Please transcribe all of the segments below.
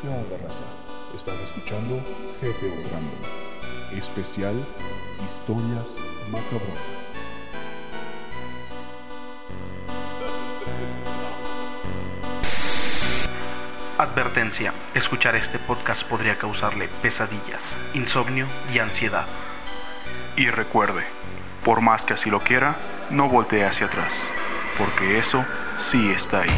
¿Qué onda, raza? Están escuchando GTO Random. Especial Historias Macabronas. Advertencia, escuchar este podcast podría causarle pesadillas, insomnio y ansiedad. Y recuerde, por más que así lo quiera, no voltee hacia atrás, porque eso sí está ahí.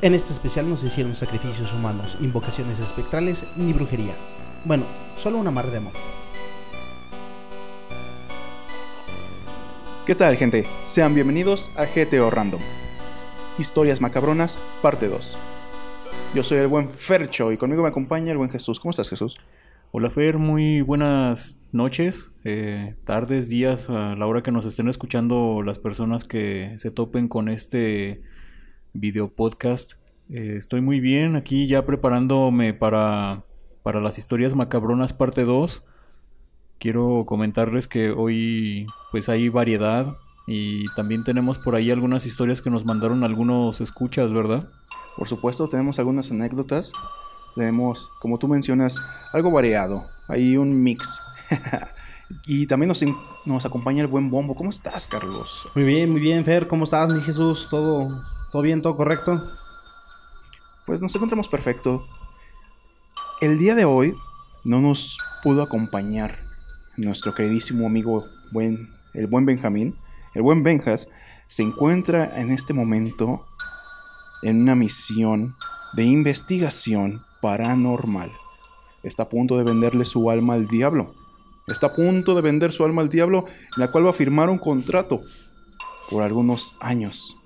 En este especial no se hicieron sacrificios humanos, invocaciones espectrales ni brujería. Bueno, solo un amarre de amor. ¿Qué tal, gente? Sean bienvenidos a GTO Random. Historias macabronas, parte 2. Yo soy el buen Fercho y conmigo me acompaña el buen Jesús. ¿Cómo estás, Jesús? Hola Fer, muy buenas noches, eh, tardes, días, a la hora que nos estén escuchando las personas que se topen con este video podcast. Eh, estoy muy bien aquí ya preparándome para, para las historias macabronas parte 2. Quiero comentarles que hoy pues hay variedad y también tenemos por ahí algunas historias que nos mandaron algunos escuchas, ¿verdad? Por supuesto, tenemos algunas anécdotas. Tenemos, como tú mencionas, algo variado. Hay un mix. y también nos, nos acompaña el buen Bombo. ¿Cómo estás, Carlos? Muy bien, muy bien, Fer. ¿Cómo estás, mi Jesús? ¿Todo, todo bien, todo correcto? Pues nos encontramos perfecto. El día de hoy no nos pudo acompañar nuestro queridísimo amigo buen, el buen Benjamín. El buen Benjas se encuentra en este momento en una misión de investigación paranormal. Está a punto de venderle su alma al diablo. Está a punto de vender su alma al diablo, en la cual va a firmar un contrato por algunos años.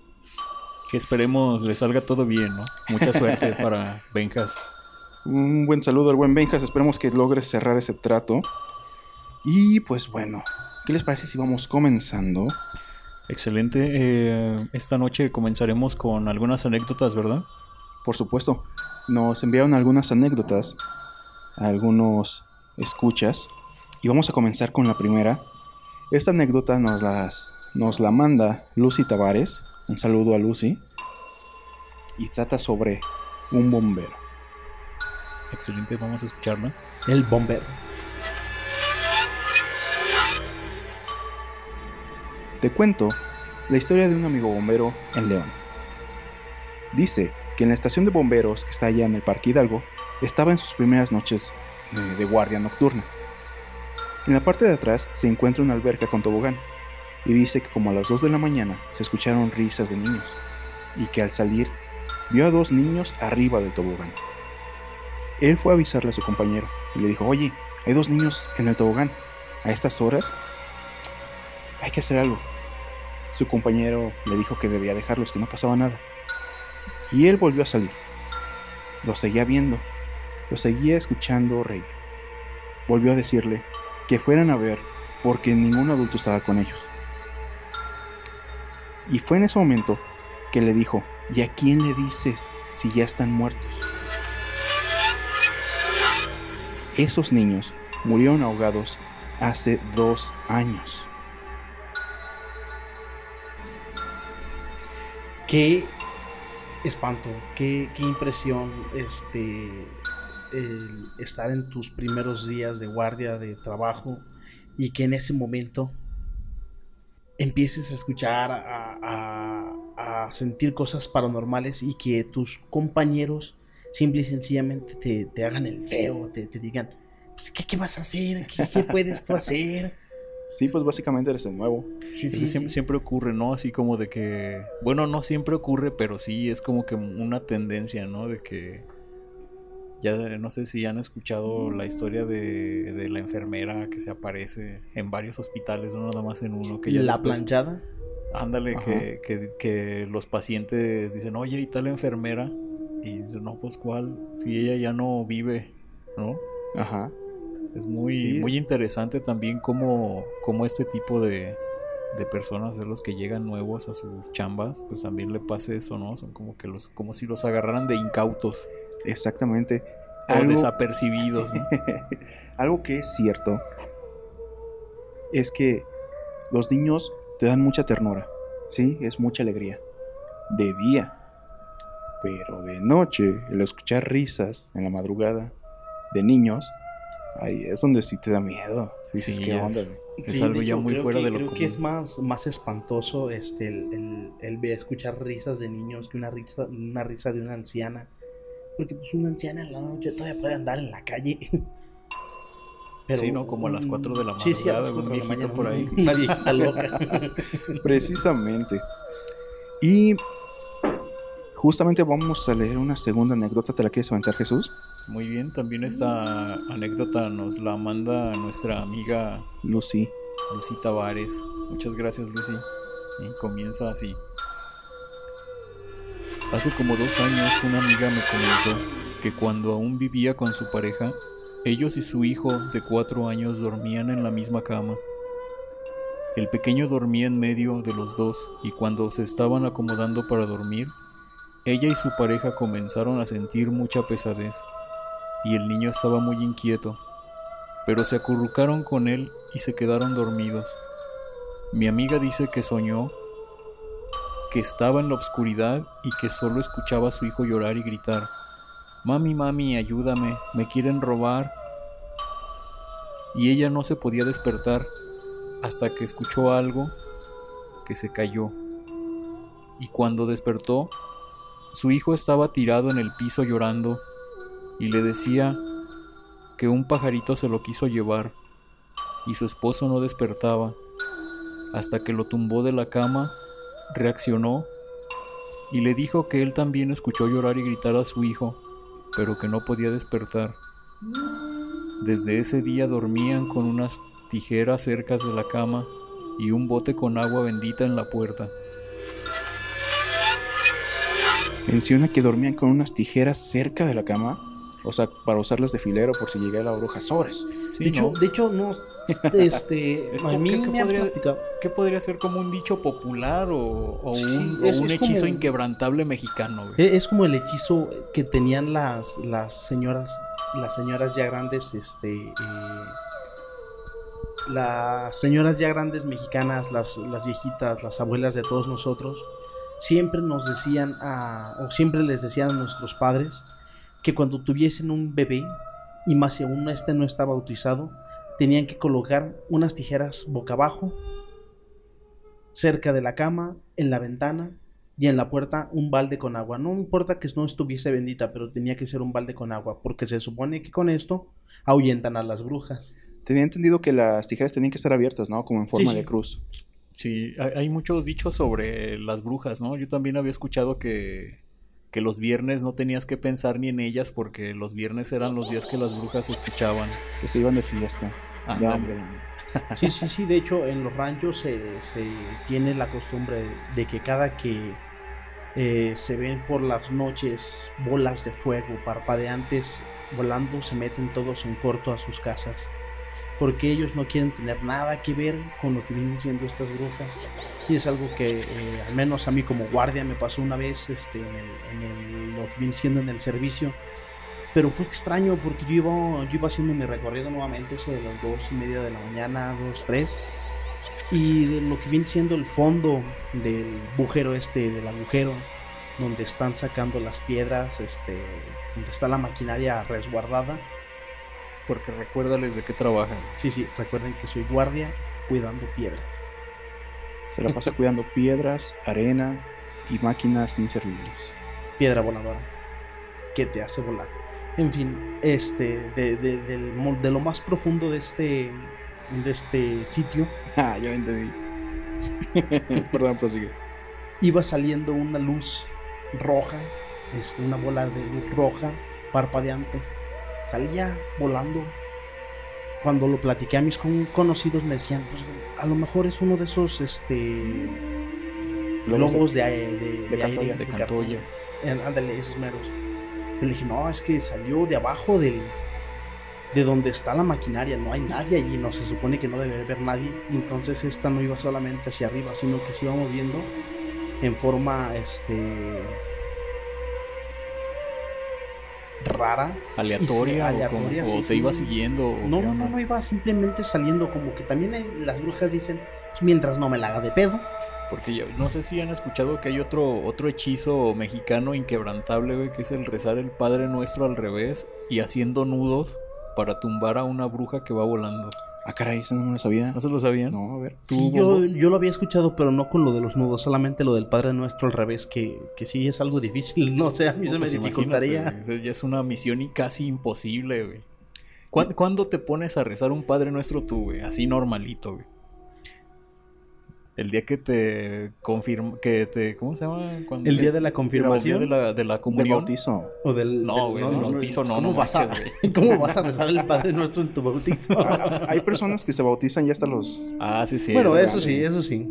Que esperemos le salga todo bien, ¿no? Mucha suerte para Benjas. Un buen saludo al buen Benjas. Esperemos que logres cerrar ese trato. Y pues bueno, ¿qué les parece si vamos comenzando? Excelente. eh, esta noche comenzaremos con algunas anécdotas, ¿verdad? Por supuesto, nos enviaron algunas anécdotas, algunos escuchas. Y vamos a comenzar con la primera. Esta anécdota nos, las, nos la manda Lucy Tavares. Un saludo a Lucy. Y trata sobre un bombero. Excelente, vamos a escucharla. El bombero. Te cuento la historia de un amigo bombero en León. Dice que en la estación de bomberos que está allá en el Parque Hidalgo estaba en sus primeras noches de guardia nocturna. En la parte de atrás se encuentra una alberca con tobogán y dice que como a las 2 de la mañana se escucharon risas de niños y que al salir vio a dos niños arriba del tobogán. Él fue a avisarle a su compañero y le dijo, oye, hay dos niños en el tobogán. A estas horas hay que hacer algo. Su compañero le dijo que debía dejarlos, que no pasaba nada. Y él volvió a salir. Lo seguía viendo, lo seguía escuchando reír. Volvió a decirle que fueran a ver porque ningún adulto estaba con ellos. Y fue en ese momento que le dijo, ¿y a quién le dices si ya están muertos? Esos niños murieron ahogados hace dos años. Qué espanto, qué, qué impresión este, estar en tus primeros días de guardia, de trabajo, y que en ese momento empieces a escuchar, a- a sentir cosas paranormales y que tus compañeros simple y sencillamente te, te hagan el feo, te, te digan, pues, ¿qué, qué vas a hacer? ¿Qué, qué puedes tú hacer? Sí, pues básicamente eres el nuevo. Sí, siempre, sí. siempre ocurre, ¿no? Así como de que, bueno, no siempre ocurre, pero sí es como que una tendencia, ¿no? De que ya no sé si han escuchado la historia de, de la enfermera que se aparece en varios hospitales, no nada más en uno. Que ya La después- planchada. Ándale, que, que, que los pacientes dicen, oye, ¿y tal enfermera? Y dicen, no, pues cuál, si ella ya no vive, ¿no? Ajá. Es muy, Sí, muy es- interesante también cómo, cómo este tipo de, de personas, de los que llegan nuevos a sus chambas, pues también le pase eso, ¿no? Son como que los, como si los agarraran de incautos Exactamente. o Algo, desapercibidos, ¿no? algo que es cierto es que los niños te dan mucha ternura, ¿sí? Es mucha alegría. De día. Pero de noche, el escuchar risas en la madrugada de niños, ahí es donde sí te da miedo. Sí, sí, es Sí, que es- onda. Es Sí, algo ya muy fuera que- de lo Creo común. que es más, más espantoso este, el, el, escuchar risas de niños que una risa, una risa de una anciana. Porque pues una anciana en la noche todavía puede andar en la calle. Sí, ¿no? Como a las cuatro de la Sí, sí, a las madrugada, un cuatro de la viejito mañana, por ahí. Una viejita loca. Precisamente. Y justamente vamos a leer una segunda anécdota. ¿Te la quieres aventar, Jesús? Muy bien, también esta anécdota nos la manda nuestra amiga Lucy. Lucy Tavares. Muchas gracias, Lucy. Y comienza así. Hace como dos años una amiga me comentó que cuando aún vivía con su pareja, ellos y su hijo de cuatro años dormían en la misma cama. El pequeño dormía en medio de los dos y cuando se estaban acomodando para dormir, ella y su pareja comenzaron a sentir mucha pesadez y el niño estaba muy inquieto, pero se acurrucaron con él y se quedaron dormidos. Mi amiga dice que soñó que estaba en la oscuridad y que solo escuchaba a su hijo llorar y gritar, Mami, mami, ayúdame, me quieren robar. Y ella no se podía despertar hasta que escuchó algo que se cayó. Y cuando despertó, su hijo estaba tirado en el piso llorando y le decía que un pajarito se lo quiso llevar y su esposo no despertaba hasta que lo tumbó de la cama, reaccionó y le dijo que él también escuchó llorar y gritar a su hijo, pero que no podía despertar. Desde ese día dormían con unas tijeras cerca de la cama y un bote con agua bendita en la puerta. Menciona que dormían con unas tijeras cerca de la cama. O sea, para usarlas de filero por si llegara la bruja. Sobres. Sí, de, hecho, ¿no? de hecho, no. Este, Es a mí que- me podría-. ¿Qué podría ser como un dicho popular o, o Sí, un, o hechizo como- inquebrantable mexicano? güey? E- Es como el hechizo que tenían las, las señoras, las señoras ya grandes, este, eh, las señoras ya grandes mexicanas, las, las viejitas, las abuelas de todos nosotros, siempre nos decían a, o siempre les decían a nuestros padres que cuando tuviesen un bebé, y más si aún este no está bautizado, tenían que colocar unas tijeras boca abajo, cerca de la cama, en la ventana y en la puerta un balde con agua. No importa que no estuviese bendita, pero tenía que ser un balde con agua, porque se supone que con esto ahuyentan a las brujas. Tenía entendido que las tijeras tenían que estar abiertas, ¿no? Como en forma Sí, de cruz. Sí, hay, muchos dichos sobre las brujas, ¿no? Yo también había escuchado que, que los viernes no tenías que pensar ni en ellas porque los viernes eran los días que las brujas escuchaban. Que se iban de fiesta. Ya, Ándale. hombre. Sí, sí, sí. De hecho, en los ranchos se, se tiene la costumbre de, de que cada que eh, se ven por las noches bolas de fuego parpadeantes volando, se meten todos en corto a sus casas. Porque ellos no quieren tener nada que ver con lo que vienen siendo estas brujas. Y es algo que, eh, al menos a mí como guardia, me pasó una vez este, en, el, lo que viene siendo en el servicio. Pero fue extraño porque yo iba, yo iba haciendo mi recorrido nuevamente, eso de las dos y media de la mañana, dos, tres. Y de lo que viene siendo el fondo del bujero este, del agujero, donde están sacando las piedras, este, donde está la maquinaria resguardada. Porque recuérdales de qué trabajan. Sí, sí, recuerden que soy guardia cuidando piedras. Se la pasa cuidando piedras, arena y máquinas inservibles. Piedra voladora, que te hace volar. En fin, este, de, lo más profundo de este, de este sitio, Ah, ya lo entendí. Perdón, prosigue. iba saliendo una luz roja, este, una bola de luz roja, parpadeante. Salía volando. Cuando lo platiqué a mis con- conocidos me decían, pues a lo mejor es uno de esos este Globos de- de, de, de Cantoya, de cartón". Cantoya. Ándale, esos meros. Yo le dije, no, es que salió de abajo del de donde está la maquinaria, no hay nadie allí, no se supone que no debe haber nadie, y entonces esta no iba solamente hacia arriba, sino que se iba moviendo en forma este rara aleatoria, o como- sí, o te sí. iba siguiendo No, no, no, no iba simplemente saliendo como que también las brujas dicen mientras no me la haga de pedo. Porque yo no sé si han escuchado que hay otro, otro hechizo mexicano inquebrantable, güey, que es el rezar el Padre Nuestro al revés y haciendo nudos para tumbar a una bruja que va volando. Ah, caray, eso no me lo sabía. ¿No se lo sabían? No, a ver. ¿Tú, Sí, yo, yo lo había escuchado, pero no con lo de los nudos, solamente lo del Padre Nuestro al revés, que, que sí es algo difícil, no sé, a mí se me Pues dificultaría. ya es una misión y casi imposible, güey. ¿Cuán- ¿Cuándo te pones a rezar un Padre Nuestro tú, güey? Así normalito, güey. El día que te confirma, que te, ¿cómo se llama? Cuando- El día de la el confirmación día de la, de la Del comunión. bautizo. o del... No, del- güey, del bautizo no, ¿cómo no vas a, ¿Cómo vas a rezar el Padre Nuestro en tu bautizo? Hay personas que se bautizan ya hasta los. Ah, sí, sí. bueno, es- eso sí, eso sí.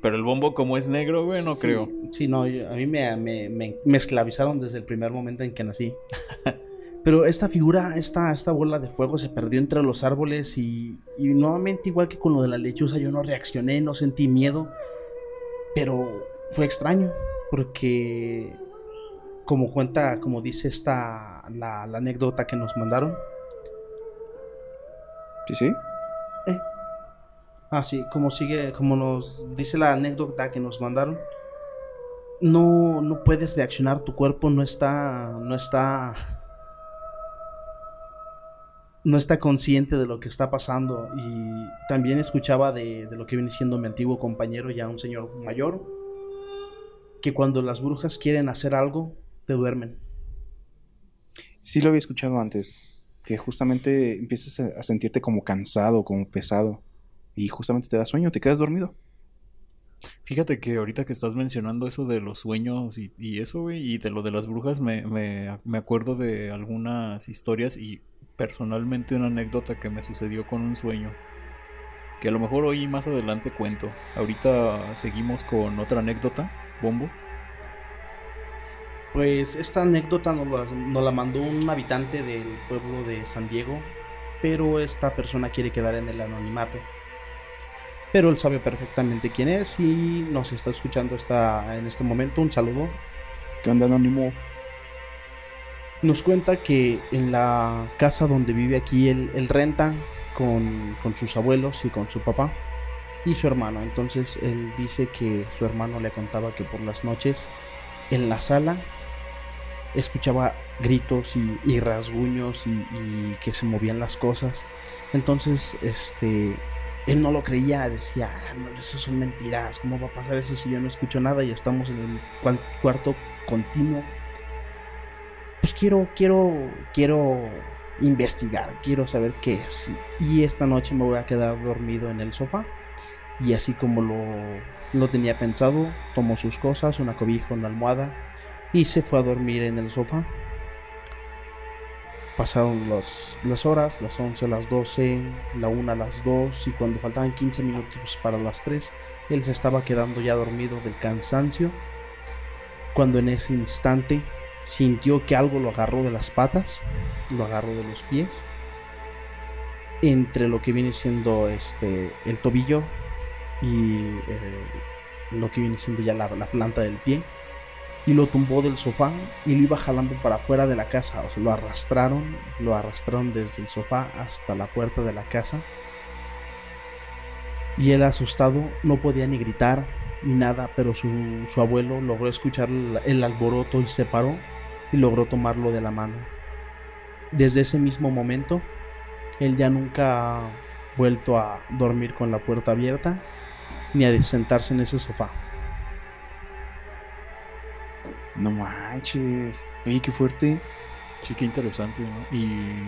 Pero el bombo como es negro, güey, no Sí, creo. Sí, no, yo- a mí me, me, me- me esclavizaron desde el primer momento en que nací. Pero esta figura, esta, esta bola de fuego se perdió entre los árboles y, y nuevamente igual que con lo de la lechuza yo no reaccioné, no sentí miedo. Pero fue extraño porque como cuenta, como dice esta, la, la anécdota que nos mandaron. Sí, sí. Ah, sí, como sigue, como nos dice la anécdota que nos mandaron. No, no puedes reaccionar, tu cuerpo no está, no está, no está consciente de lo que está pasando. Y también escuchaba de, de lo que viene siendo mi antiguo compañero, ya un señor mayor, que cuando las brujas quieren hacer algo, te duermen. Sí lo había escuchado antes. Que justamente empiezas a a sentirte como cansado, como pesado. Y justamente te da sueño, te quedas dormido. Fíjate que ahorita que estás mencionando eso de los sueños y, y eso, güey, y de lo de las brujas, me, me, me acuerdo de algunas historias y personalmente una anécdota que me sucedió con un sueño. Que a lo mejor hoy más adelante cuento. Ahorita seguimos con otra anécdota, Bombo. Pues esta anécdota nos la, nos la mandó un habitante del pueblo de San Diego, pero esta persona quiere quedar en el anonimato. Pero él sabe perfectamente quién es y nos está escuchando esta, en este momento. Un saludo. ¿Qué onda, Anónimo? Nos cuenta que en la casa donde vive aquí él, renta con, con sus abuelos y con su papá y su hermano. Entonces él dice que su hermano le contaba que por las noches en la sala escuchaba gritos y, y rasguños y, que se movían las cosas. Entonces, este, él no lo creía, decía, "Ah, no, eso son mentiras, ¿cómo va a pasar eso si yo no escucho nada y estamos en el cuarto continuo? Pues quiero, quiero, quiero investigar, quiero saber qué es. Y esta noche me voy a quedar dormido en el sofá. Y así como lo, lo tenía pensado, tomó sus cosas, una cobija, una almohada y se fue a dormir en el sofá. Pasaron los- las horas, las 11, las 12, la 1, las 2 y cuando faltaban 15 minutos para las 3, él se estaba quedando ya dormido del cansancio. Cuando en ese instante sintió que algo lo agarró de las patas, lo agarró de los pies, entre lo que viene siendo este el tobillo y eh, lo que viene siendo ya la, la planta del pie y lo tumbó del sofá y lo iba jalando para afuera de la casa. O sea, lo arrastraron, lo arrastraron desde el sofá hasta la puerta de la casa. Y él asustado no podía ni gritar ni nada, pero su, su abuelo logró escuchar el alboroto y se paró y logró tomarlo de la mano. Desde ese mismo momento, él ya nunca ha vuelto a dormir con la puerta abierta ni a sentarse en ese sofá. No manches. Oye, qué fuerte. Sí, qué interesante, ¿no? Y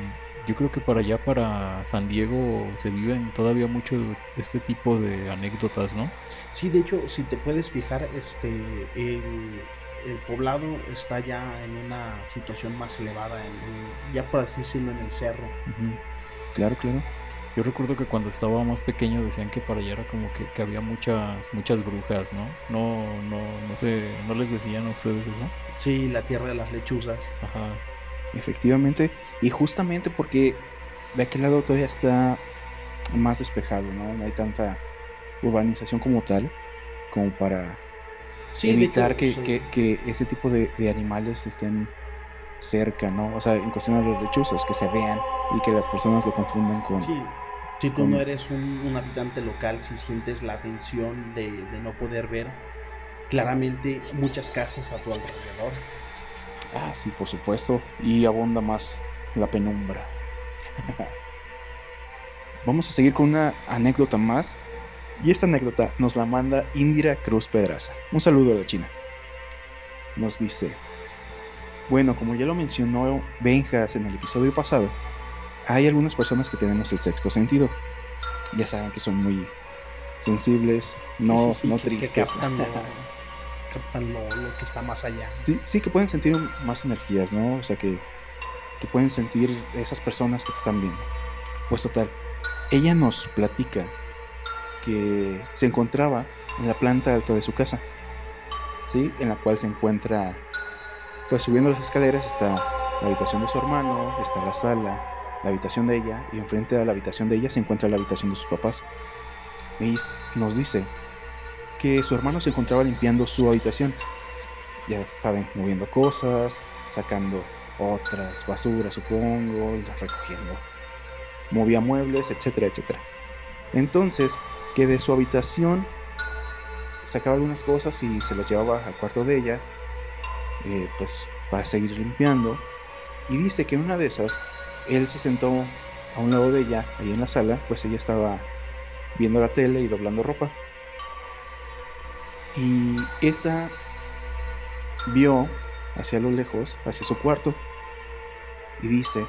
yo creo que para allá, para San Diego, se viven todavía mucho este tipo de anécdotas, ¿no? Sí, de hecho, si te puedes fijar, este el, el poblado está ya en una situación más elevada, en- en- ya por así decirlo, en el cerro. Claro, claro. Yo recuerdo que cuando estaba más pequeño decían que para allá era como que, que había muchas muchas brujas, ¿no? No, no, no sé, ¿no les decían a ustedes eso? Sí, la tierra de las lechuzas. Ajá. Efectivamente, y justamente porque de aquel lado todavía está más despejado, ¿no? No hay tanta urbanización como tal, como para Sí, evitar hecho, que, sí. que- que ese tipo de, de animales estén cerca, ¿no? O sea, en cuestión de los lechuzos, que se vean y que las personas lo confundan con... Sí. Si tú Con- no eres un, un habitante local, si sientes la tensión de, de no poder ver claramente muchas casas a tu alrededor. Ah, sí, por supuesto. Y abunda más la penumbra. Vamos a seguir con una anécdota más. Y esta anécdota nos la manda Indira Cruz Pedraza. Un saludo de China. Nos dice, bueno, como ya lo mencionó Benjas en el episodio pasado, hay algunas personas que tenemos el sexto sentido. Ya saben que son muy sensibles, no, Sí, sí, sí, no que- que tristes. captan, lo, captan lo- lo que está más allá. Sí, sí, que pueden sentir más energías, ¿no? O sea, que, que pueden sentir esas personas que te están viendo. Pues total, ella nos platica se encontraba en la planta alta de su casa, ¿sí? En la cual se encuentra, pues subiendo las escaleras está la habitación de su hermano, está la sala, la habitación de ella, y enfrente a la habitación de ella se encuentra la habitación de sus papás. S- nos dice que su hermano se encontraba limpiando su habitación ya saben, moviendo cosas, sacando otras basuras, supongo, recogiendo. Movía muebles, etcétera, etcétera. Entonces, que de su habitación sacaba algunas cosas y se las llevaba al cuarto de ella, eh, pues para seguir limpiando. Y dice que en una de esas, él se sentó a un lado de ella, ahí en la sala, pues ella estaba viendo la tele y doblando ropa. Y esta vio hacia lo lejos, hacia su cuarto, y dice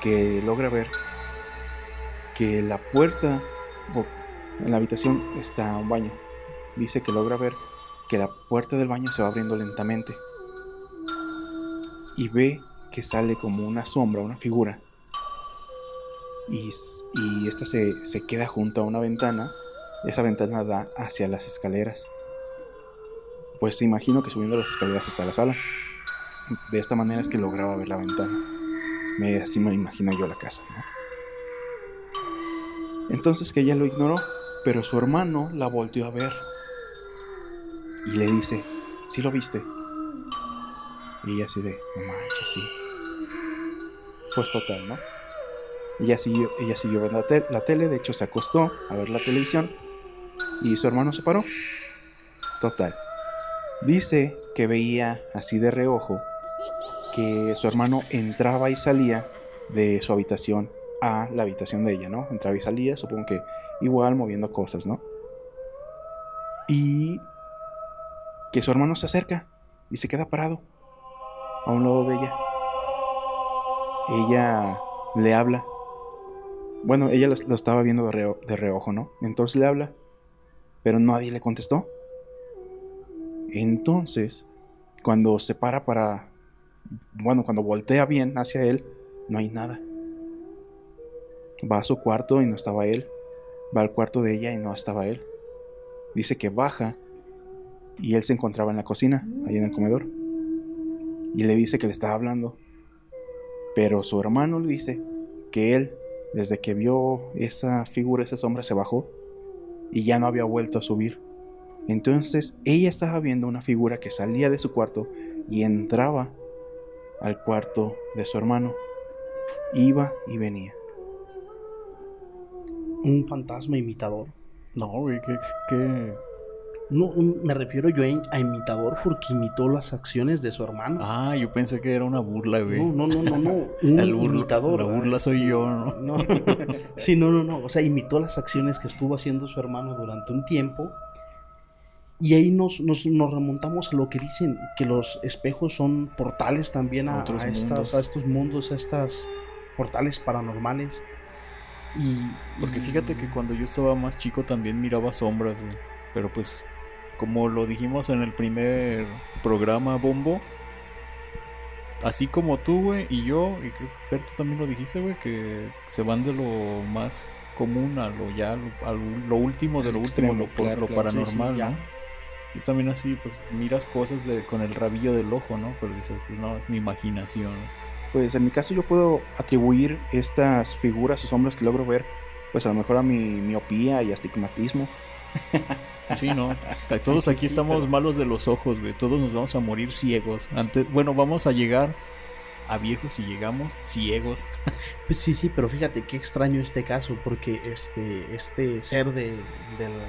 que logra ver que la puerta en la habitación está un baño. Dice que logra ver que la puerta del baño se va abriendo lentamente y ve que sale como una sombra, una figura. Y, y esta se, se queda junto a una ventana. Esa ventana da hacia las escaleras pues imagino que subiendo las escaleras hasta la sala. De esta manera es que lograba ver la ventana. Me, así me imagino yo la casa, ¿no? Entonces que ella lo ignoró, pero su hermano la volteó a ver. Y le dice, ¿sí lo viste? Y ella así de, no manches, sí. Pues total, ¿no? Ella siguió, ella siguió viendo la tele, de hecho se acostó a ver la televisión. Y su hermano se paró. Total. Dice que veía así de reojo que su hermano entraba y salía de su habitación a la habitación de ella, ¿no? Entraba y salía, supongo que igual moviendo cosas, ¿no? Y que su hermano se acerca y se queda parado a un lado de ella. Ella le habla. Bueno, ella lo, estaba viendo de, de reojo, ¿no? Entonces le habla, pero nadie le contestó. Entonces, cuando se para para... Bueno, cuando voltea bien hacia él, no hay nada. Va a su cuarto y no estaba él. Va al cuarto de ella y no estaba él. Dice que baja y él se encontraba en la cocina, ahí en el comedor. Y le dice que le estaba hablando. Pero su hermano le dice que él, desde que vio esa figura, esa sombra, se bajó y ya no había vuelto a subir. Entonces ella estaba viendo una figura que salía de su cuarto y entraba al cuarto de su hermano. Iba y venía. Un fantasma imitador. No, güey, que, que... No, me refiero yo a, imitador porque imitó las acciones de su hermano. Ah, yo pensé que era una burla, güey. no, no, no, no, no. Un El burla- imitador. La burla soy yo, ¿no? No. sí, no, no, no. O sea, imitó las acciones que estuvo haciendo su hermano durante un tiempo. Y ahí nos, nos, nos remontamos a lo que dicen, que los espejos son portales también a, A estas, a estos mundos, a estas portales paranormales. Y, Porque fíjate que cuando yo estaba más chico también miraba sombras, güey. Pero pues, como lo dijimos en el primer programa Bombo, así como tú, güey, y yo, y creo que Fer, tú también lo dijiste, güey, que se van de lo más común a lo ya, lo, a lo- último de lo extremo, último, lo, claro, lo claro, sí, sí, paranormal. ¿no? Yo también así, pues, miras cosas de, con el rabillo del ojo, ¿no? Pero dices, pues no, es mi imaginación. Pues en mi caso yo puedo atribuir estas figuras o sombras que logro ver, pues a lo mejor a mi miopía y astigmatismo. Sí, no. Todos sí, aquí sí, estamos pero- malos de los ojos, güey. Todos nos vamos a morir ciegos. Antes, bueno, vamos a llegar a viejos y llegamos ciegos. Pues sí, sí, pero fíjate qué extraño este caso, porque este, este ser de, del-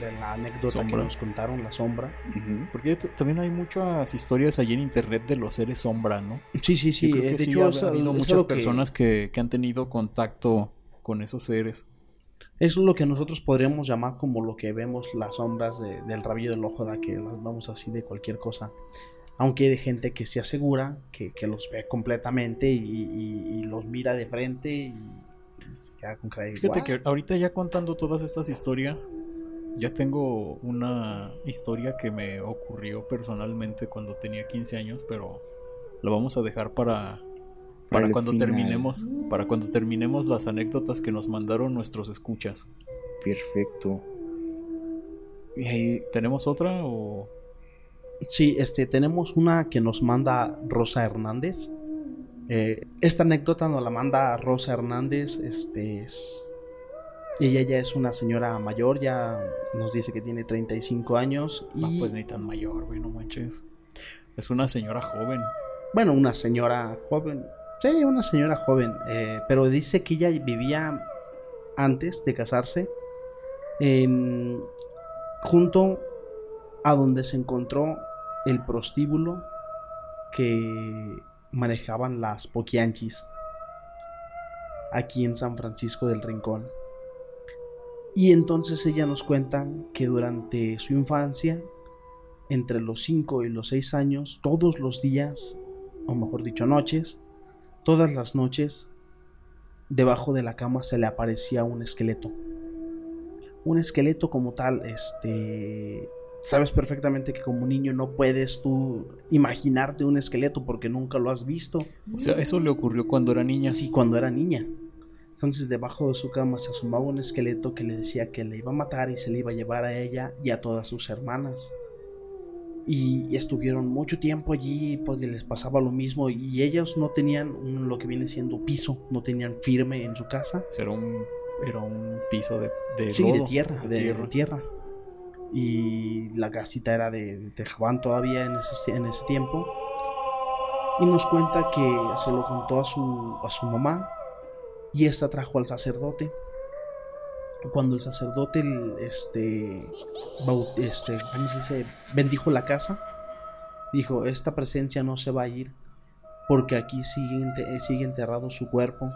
de la anécdota Sombra. que nos contaron, la sombra. Porque también hay muchas historias allí en internet de los seres sombra, ¿no? Sí, sí, sí. Yo creo eh, que de sí hecho, ha, habido muchas lo que- personas que, que han tenido contacto con esos seres. Eso es lo que nosotros podríamos llamar como lo que vemos las sombras de- del rabillo del ojo, da que las vamos así de cualquier cosa. Aunque hay de gente que se asegura que, que los ve completamente y, y- y los mira de frente y, y se queda con cara de Fíjate que ahorita ya contando todas estas historias, ya tengo una historia que me ocurrió personalmente cuando tenía 15 años, pero la vamos a dejar para, para cuando final. terminemos, para cuando terminemos las anécdotas que nos mandaron nuestros escuchas. Perfecto. Y ahí, ¿Tenemos otra o Sí, este, tenemos una que nos manda Rosa Hernández. Eh, esta anécdota nos la manda Rosa Hernández. Este es- ella ya es una señora mayor, ya nos dice que tiene 35 años. Y, Ah, pues ni tan mayor, güey, no manches. Es una señora joven. Bueno, una señora joven. Sí, una señora joven. eh, pero dice que ella vivía antes de casarse en, junto a donde se encontró el prostíbulo que manejaban las poquianchis aquí en San Francisco del Rincón. Y entonces ella nos cuenta que durante su infancia, entre los 5 y los 6 años, todos los días, o mejor dicho, noches, todas las noches, debajo de la cama se le aparecía un esqueleto. Un esqueleto como tal, este... Sabes perfectamente que como niño no puedes tú imaginarte un esqueleto porque nunca lo has visto. O sea, eso le ocurrió cuando era niña. Sí, cuando era niña. Entonces debajo de su cama se asomaba un esqueleto que le decía que le iba a matar y se le iba a llevar a ella y a todas sus hermanas. Y estuvieron mucho tiempo allí porque les pasaba lo mismo y ellos no tenían un- lo que viene siendo piso, no tenían firme en su casa. Era un, era un piso de, de Sí, de tierra, de, de tierra. tierra. Y la casita era de, de tejabán todavía en ese, en ese tiempo. Y nos cuenta que se lo contó a su, a su mamá. Y esta trajo al sacerdote. Cuando el sacerdote este, este, ¿cómo bendijo la casa, dijo, esta presencia no se va a ir porque aquí sigue enterrado su cuerpo.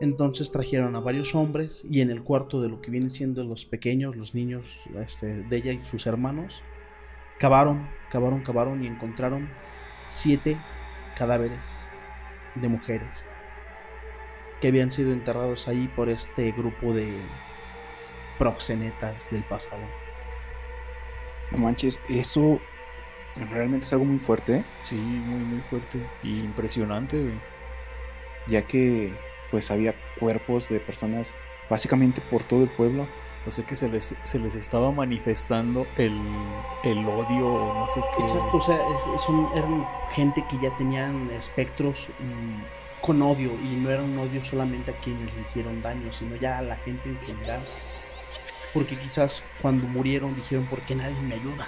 Entonces trajeron a varios hombres y en el cuarto de lo que vienen siendo los pequeños, los niños este, de ella y sus hermanos, cavaron, cavaron, cavaron y encontraron siete cadáveres de mujeres que habían sido enterrados ahí por este grupo de proxenetas del pasado. no manches, eso realmente es algo muy fuerte, Sí, muy, muy fuerte. Y impresionante, güey. ya que pues había cuerpos de personas básicamente por todo el pueblo. O sea que se les, se les estaba manifestando el, el odio o no sé qué. Exacto, o sea, es, es un- eran gente que ya tenían espectros mm, con odio y no era un odio solamente a quienes le hicieron daño, sino ya a la gente en general. Porque quizás cuando murieron dijeron, ¿por qué nadie me ayuda?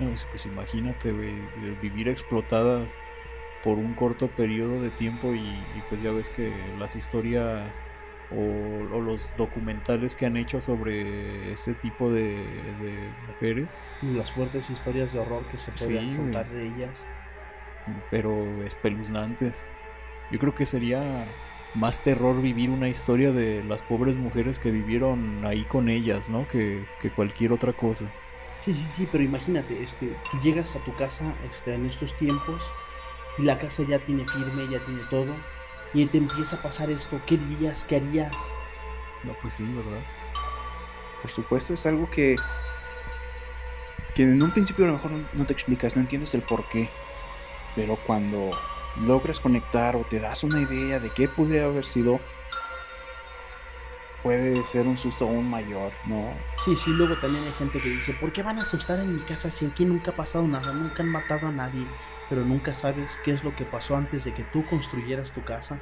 No, pues, pues imagínate, güey, vivir explotadas por un corto periodo de tiempo y, y pues ya ves que las historias o, o los documentales que han hecho sobre ese tipo de, de mujeres, Y las fuertes historias de horror que se Sí, güey. contar de ellas. pero espeluznantes. Yo creo que sería más terror vivir una historia de las pobres mujeres que vivieron ahí con ellas, ¿no? Que, que cualquier otra cosa. Sí, sí, sí, pero imagínate, este, tú llegas a tu casa este, en estos tiempos y la casa ya tiene firme, ya tiene todo, y te empieza a pasar esto, ¿qué dirías? ¿Qué harías? No, pues sí, ¿verdad? Por supuesto, es algo que, que en un principio a lo mejor no, no te explicas, no entiendes el por qué. Pero cuando logras conectar o te das una idea de qué podría haber sido, puede ser un susto aún mayor, ¿no? Sí, sí, luego también hay gente que dice, ¿por qué van a asustar en mi casa si aquí nunca ha pasado nada? Nunca han matado a nadie. Pero nunca sabes qué es lo que pasó antes de que tú construyeras tu casa.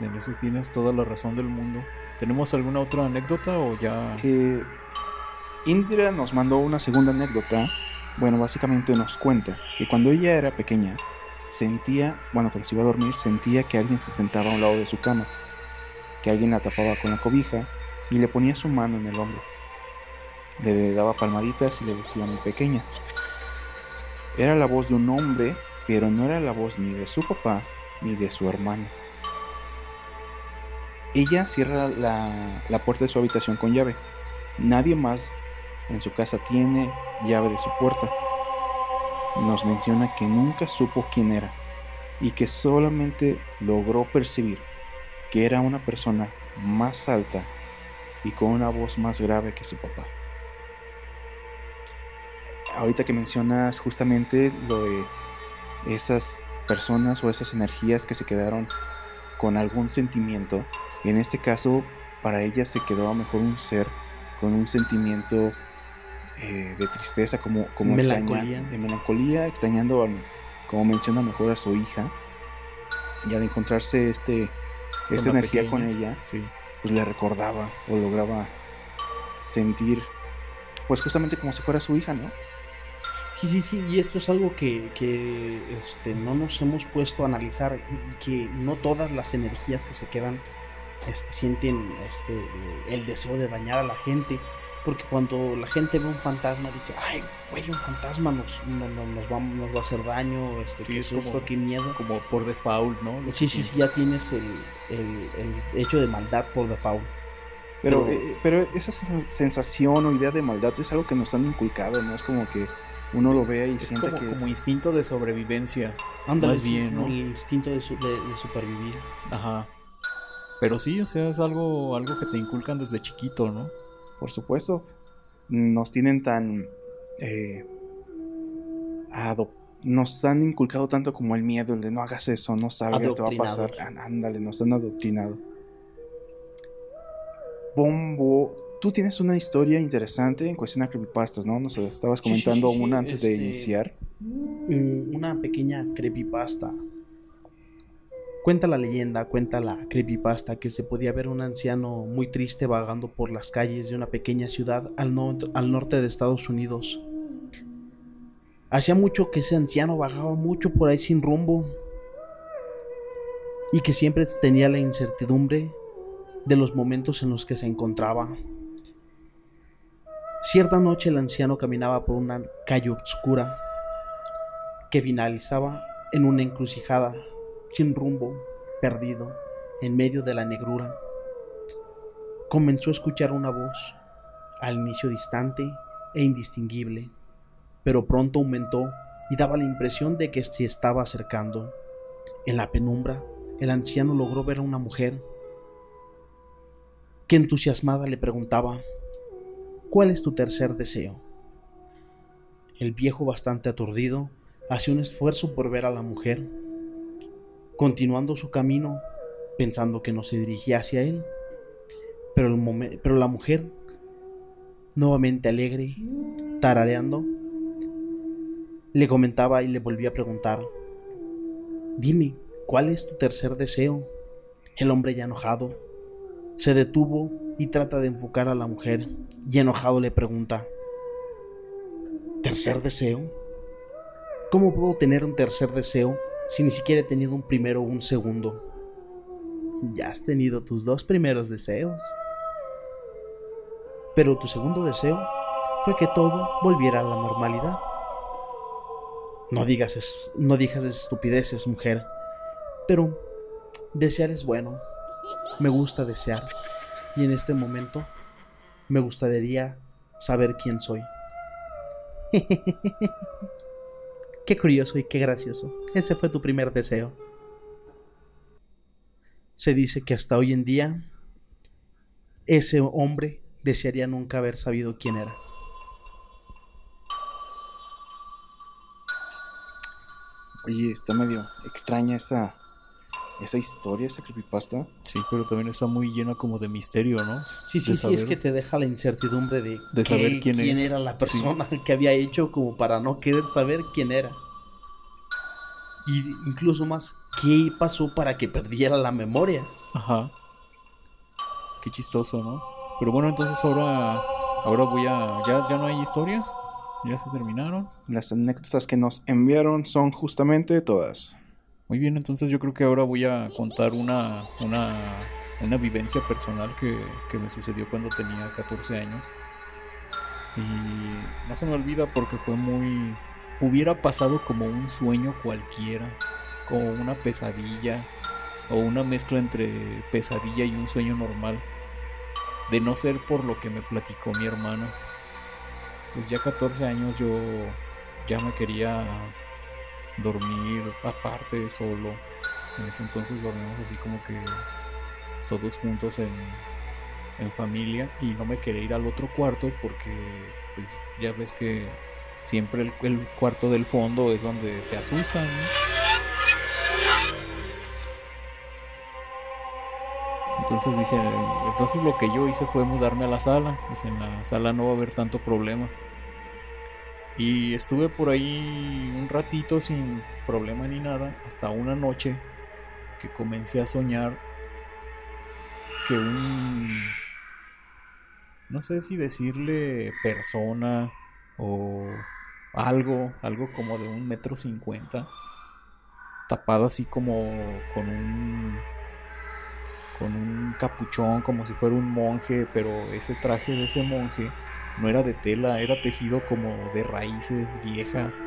En eso tienes toda la razón del mundo. ¿Tenemos alguna otra anécdota o ya...? Eh, Indira nos mandó una segunda anécdota. Bueno, básicamente nos cuenta que cuando ella era pequeña, sentía, bueno, cuando se iba a dormir, sentía que alguien se sentaba a un lado de su cama, que alguien la tapaba con la cobija y le ponía su mano en el hombro. Le daba palmaditas y le decía muy pequeña. Era la voz de un hombre, pero no era la voz ni de su papá ni de su hermano. Ella cierra la, la puerta de su habitación con llave. Nadie más en su casa tiene llave de su puerta. Nos menciona que nunca supo quién era y que solamente logró percibir que era una persona más alta y con una voz más grave que su papá. Ahorita que mencionas justamente lo de esas personas o esas energías que se quedaron con algún sentimiento, en este caso para ella se quedó a lo mejor un ser con un sentimiento eh, de tristeza, como, como Melancolía. extraña- de melancolía, extrañando, al- como menciona mejor a su hija. Y al encontrarse este, esta energía pequeña. con ella, Sí. pues le recordaba o lograba sentir, pues justamente como si fuera su hija, ¿no? Sí, sí, sí, y esto es algo que, que, este, no nos hemos puesto a analizar y que no todas las energías que se quedan este, sienten este, el deseo de dañar a la gente. Porque cuando la gente ve un fantasma dice, ay, güey, un fantasma nos, no- no- nos, va, nos va a hacer daño, este, Sí, qué es susto, como- qué miedo. Como por default, ¿no? Lo Sí, sí, sí, ya tienes el, el- el hecho de maldad por default. Pero, Pero- eh, pero esa sen- sensación o idea de maldad es algo que nos han inculcado, ¿no? Es como que uno lo vea y Es como, que es... como instinto de sobrevivencia. Ándale, Más bien, ¿no? El instinto de, su- de- de supervivir. Ajá. Pero sí, o sea, es algo, algo que te inculcan desde chiquito, ¿no? por supuesto, nos tienen tan... eh, nos han inculcado tanto como el miedo, el de no hagas eso, no salgas, te va a pasar. Ándale, nos han adoctrinado. Bombo, tú tienes una historia interesante en cuestión a creepypastas, ¿no? Nos estabas sí, comentando sí, sí, una antes de este- iniciar. Mm, Una pequeña creepypasta. Cuenta la leyenda, cuenta la creepypasta que se podía ver un anciano muy triste vagando por las calles de una pequeña ciudad al, no- al norte de Estados Unidos. Hacía mucho que ese anciano vagaba mucho por ahí sin rumbo y que siempre tenía la incertidumbre de los momentos en los que se encontraba. Cierta noche el anciano caminaba por una calle oscura que finalizaba en una encrucijada, sin rumbo, perdido, en medio de la negrura. Comenzó a escuchar una voz, al inicio distante e indistinguible, pero pronto aumentó y daba la impresión de que se estaba acercando. En la penumbra, el anciano logró ver a una mujer que entusiasmada le preguntaba, ¿cuál es tu tercer deseo? El viejo, bastante aturdido, hacía un esfuerzo por ver a la mujer, continuando su camino, pensando que no se dirigía hacia él. Pero, pero la mujer, nuevamente alegre, tarareando, le comentaba y le volvía a preguntar, dime, ¿cuál es tu tercer deseo? El hombre ya enojado se detuvo y trata de enfocar a la mujer y enojado le pregunta, ¿tercer deseo? ¿Cómo puedo tener un tercer deseo si ni siquiera he tenido un primero o un segundo? Ya has tenido tus dos primeros deseos. Pero tu segundo deseo fue que todo volviera a la normalidad. No digas, no digas estupideces, mujer. Pero desear es bueno. Me gusta desear. Y en este momento me gustaría saber quién soy. Qué curioso y qué gracioso. Ese fue tu primer deseo. Se dice que hasta hoy en día ese hombre desearía nunca haber sabido quién era. Oye, está medio extraña esa, esa historia, esa creepypasta. Sí, pero también está muy llena como de misterio, ¿no? Sí, sí, De sí, es que te deja la incertidumbre de, De qué- saber quién es. era la persona que había hecho como para no querer saber quién era. Y incluso más, ¿qué pasó para que perdiera la memoria? Ajá. Qué chistoso, ¿no? Pero bueno, entonces ahora, ahora voy a... ¿Ya, ya no hay historias? ¿Ya se terminaron? Las anécdotas que nos enviaron son justamente todas. Muy bien, entonces yo creo que ahora voy a contar una, una, una vivencia personal que, que me sucedió cuando tenía 14 años. Y no se me olvida porque fue muy... Hubiera pasado como un sueño cualquiera, como una pesadilla, o una mezcla entre pesadilla y un sueño normal. De no ser por lo que me platicó mi hermano. Pues ya 14 años yo ya me quería dormir aparte, solo. En ese entonces dormíamos así como que todos juntos en, en familia y no me quería ir al otro cuarto porque pues ya ves que siempre el, cuarto del fondo es donde te asustan. Entonces dije, entonces lo que yo hice fue mudarme a la sala. Dije, en la sala no va a haber tanto problema. Y estuve por ahí un ratito sin problema ni nada, hasta una noche que comencé a soñar que un... No sé si decirle persona o algo, algo como de un metro cincuenta, tapado así como con un con un capuchón como si fuera un monje, pero ese traje de ese monje no era de tela, era tejido como de raíces viejas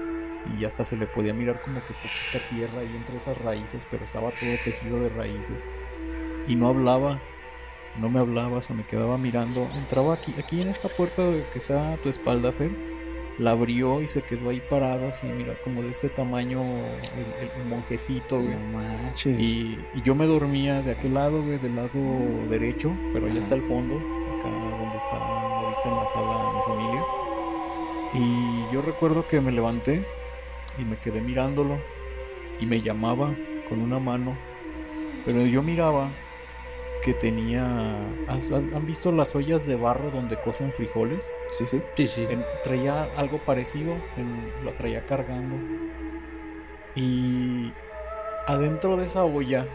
y hasta se le podía mirar como que poquita tierra ahí entre esas raíces, pero estaba todo tejido de raíces y no hablaba, no me hablaba, se me quedaba mirando, entraba aquí, aquí en esta puerta que está a tu espalda, Fer, la abrió y se quedó ahí parada, así, mira, como de este tamaño, el, el monjecito, güey. No manches. Y, y yo me dormía de aquel lado, güey, del lado derecho, pero ya está al fondo, acá donde está en la sala mi familia. Y yo recuerdo que me levanté y me quedé mirándolo y me llamaba con una mano, pero yo miraba que tenía... ¿has- ¿Han visto las ollas de barro donde cocen frijoles? Sí, sí. Sí, sí. En- traía algo parecido, en- lo traía cargando. Y adentro de esa olla,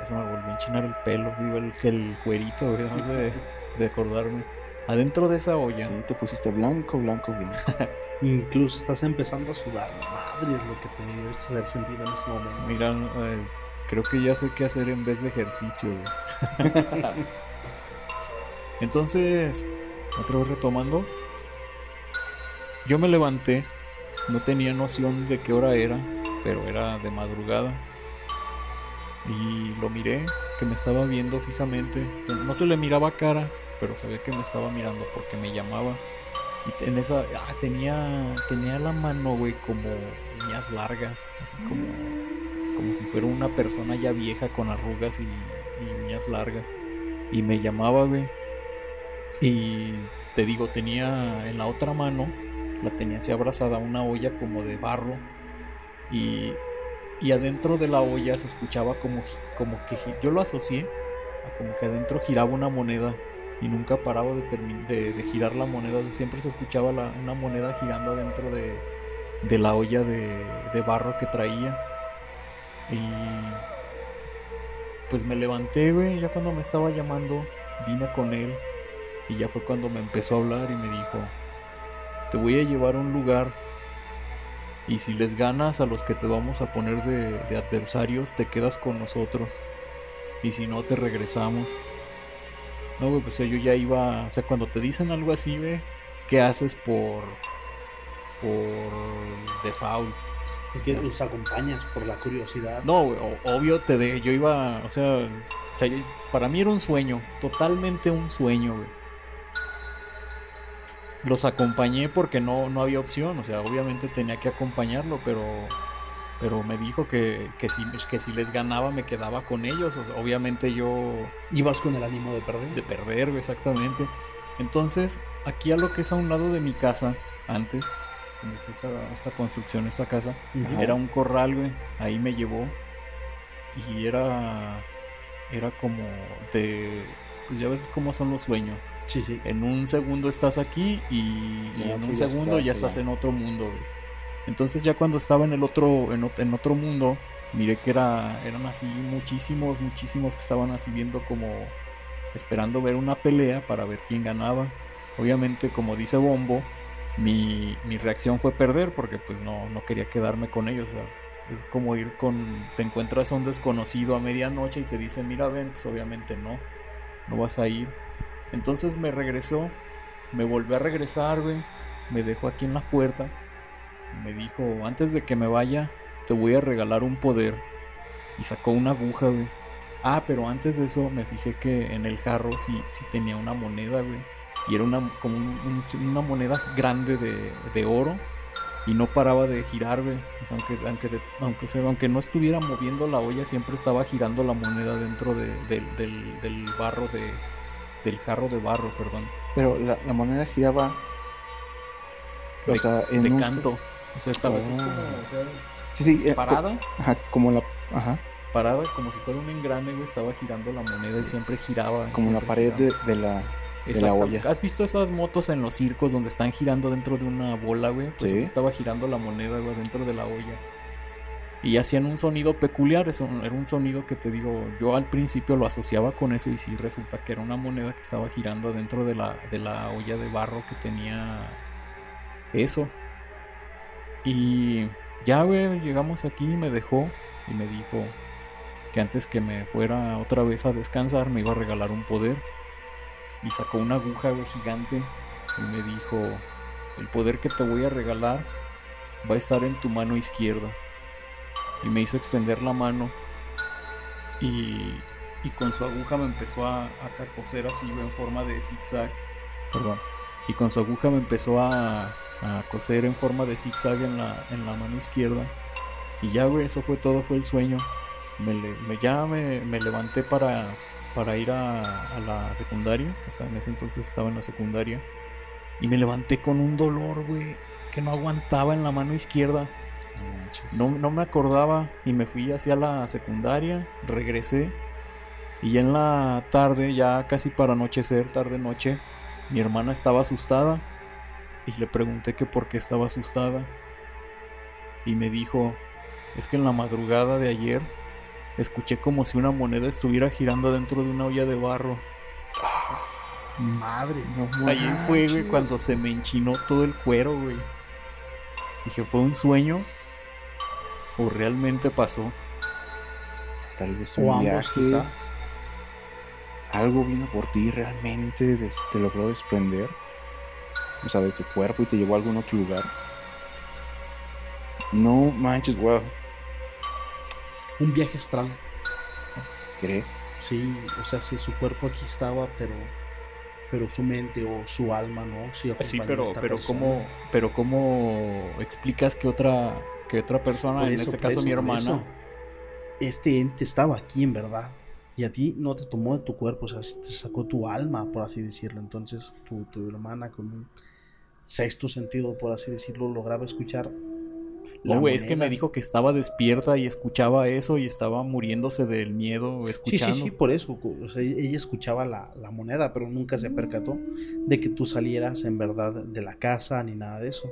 eso me volvió a enchinar el pelo, digo, el, el cuerito, no sé de, de acordarme. Adentro de esa olla, Sí, te pusiste blanco, blanco, blanco. Incluso estás empezando a sudar. Madre es lo que te debes haber sentido en ese momento. mira, eh, creo que ya sé qué hacer en vez de ejercicio, güey. Entonces, otra vez retomando, yo me levanté, no tenía noción de qué hora era, pero era de madrugada. Y lo miré, que me estaba viendo fijamente. O sea, no se le miraba cara, pero sabía que me estaba mirando porque me llamaba. Y en esa, ah, tenía, tenía la mano, güey, como uñas largas, así como, como si fuera una persona ya vieja con arrugas y, y uñas largas. Y me llamaba, güey. Y te digo, tenía en la otra mano, la tenía así abrazada una olla como de barro. Y, y adentro de la olla se escuchaba como, como que yo lo asocié a como que adentro giraba una moneda y nunca paraba de, de, girar la moneda. Siempre se escuchaba una moneda girando adentro de, de la olla de, barro que traía. Y pues me levanté, güey, ya cuando me estaba llamando, vine con él y ya fue cuando me empezó a hablar y me dijo, te voy a llevar a un lugar y si les ganas a los que te vamos a poner de adversarios, te quedas con nosotros. Y si no, te regresamos. No, güey, pues yo ya iba, o sea, cuando te dicen algo así, güey, ¿qué haces por... por default? Es que O sea, los acompañas por la curiosidad. no, güey, obvio te de, yo iba, o sea, o sea, yo- para mí era un sueño, totalmente un sueño, güey. Los acompañé porque no, no había opción, o sea, obviamente tenía que acompañarlo, pero, pero me dijo que, que, si, que si les ganaba me quedaba con ellos, o sea, obviamente yo Ibas con el ánimo de perder. de perder, exactamente. Entonces, aquí a lo que es a un lado de mi casa, antes, donde está esta, esta construcción, esta casa, era un corral, güey. Ahí me llevó. Y era. Era como de. Pues ya ves cómo son los sueños. Sí, sí. En un segundo estás aquí y, y en un segundo estás ya estás en otro mundo, güey. Entonces ya cuando estaba en el otro, en, ot- en otro mundo, miré que era, eran así muchísimos, muchísimos que estaban así viendo como esperando ver una pelea para ver quién ganaba. Obviamente, como dice Bombo, mi, mi reacción fue perder porque pues no, no quería quedarme con ellos. es como ir con, te encuentras a un desconocido a medianoche y te dicen, mira, ven, pues obviamente no, no vas a ir. Entonces me regresó, me volvió a regresar, me dejó aquí en la puerta me dijo, antes de que me vaya, te voy a regalar un poder. Y sacó una aguja, güey. Ah, pero antes de eso me fijé que en el jarro sí, sí tenía una moneda, güey. Y era una, como un- un- una moneda grande de, de oro. Y no paraba de girar, güey. O sea, aunque, aunque, de- aunque, se- aunque no estuviera moviendo la olla, siempre estaba girando la moneda dentro de- del- del, del barro de... Del jarro de barro, perdón. Pero la, la moneda giraba. O De- sea, en de un- canto. O sea, esta vez es Oh. como, o sea, Sí, sí. eh, parada. co- Ajá, como la. Ajá. parada como si fuera un engrane, güey, estaba girando la moneda y siempre giraba. Como la siempre pared giraba. de, de la. de la Exacto. olla. ¿Has visto esas motos en los circos donde están girando dentro de una bola, güey? Pues Sí. así estaba girando la moneda, güey, dentro de la olla. Y hacían un sonido peculiar, eso era un sonido que te digo, yo al principio lo asociaba con eso y sí resulta que era una moneda que estaba girando dentro de la, de la olla de barro que tenía eso. Y ya, llegamos aquí, me dejó y me dijo que antes que me fuera otra vez a descansar me iba a regalar un poder. Y sacó una aguja, gigante y me dijo, el poder que te voy a regalar va a estar en tu mano izquierda. Y me hizo extender la mano y, y con su aguja me empezó a, a así, en forma de zigzag. Perdón. Y con su aguja me empezó a, a coser en forma de zigzag en la, en la mano izquierda. Y ya, güey, eso fue todo, fue el sueño. Me, me- ya me, me levanté para, para ir a, a la secundaria. Hasta en ese entonces estaba en la secundaria. Y me levanté con un dolor, güey, que no aguantaba en la mano izquierda. No. No, me acordaba y me fui hacia la secundaria, regresé y ya en la tarde, ya casi para anochecer, tarde noche, mi hermana estaba asustada y le pregunté que por qué estaba asustada y me dijo, es que en la madrugada de ayer escuché como si una moneda estuviera girando dentro de una olla de barro. Madre. No Ahí fue, güey, cuando se me enchinó todo el cuero, güey. Dije, ¿fue un sueño? ¿O realmente pasó? Tal vez O un ambos viaje. quizás. Algo vino por ti realmente. te logró desprender. O sea, de tu cuerpo y te llevó a algún otro lugar. No manches, wow. Un viaje astral. ¿Crees? Sí, o sea, si su cuerpo aquí estaba, pero pero su mente o su alma, ¿no? Sí, Sí, acompañó a pero, pero persona. ¿cómo, pero ¿cómo explicas que otra, que otra persona, en este caso eso, mi hermana. Este ente estaba aquí en verdad. Y a ti no te tomó de tu cuerpo, o sea, te sacó tu alma, por así decirlo. Entonces, tu, tu hermana con un sexto sentido, por así decirlo, lograba escuchar. la No, güey, es que me dijo que estaba despierta y escuchaba eso y estaba muriéndose del miedo Sí, escuchando. sí, sí, por eso. O sea, ella escuchaba la, la moneda, pero nunca se percató de que tú salieras en verdad de la casa ni nada de eso.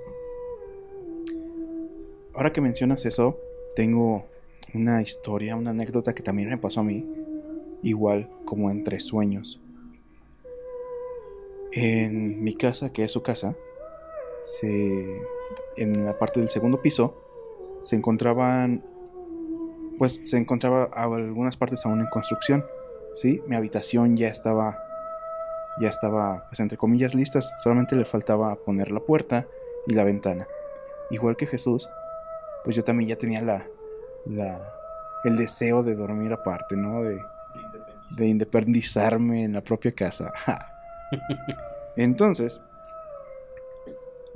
Ahora que mencionas eso, tengo una historia, una anécdota que también me pasó a mí. Igual como entre sueños. En mi casa, que es su casa, se, en la parte del segundo piso se encontraban, pues se encontraba algunas partes aún en construcción. Sí, mi habitación ya estaba, ya estaba, pues entre comillas listas. Solamente le faltaba poner la puerta y la ventana. Igual que Jesús, pues yo también ya tenía la, la, el deseo de dormir aparte, ¿no? De, de independizarme en la propia casa. Entonces,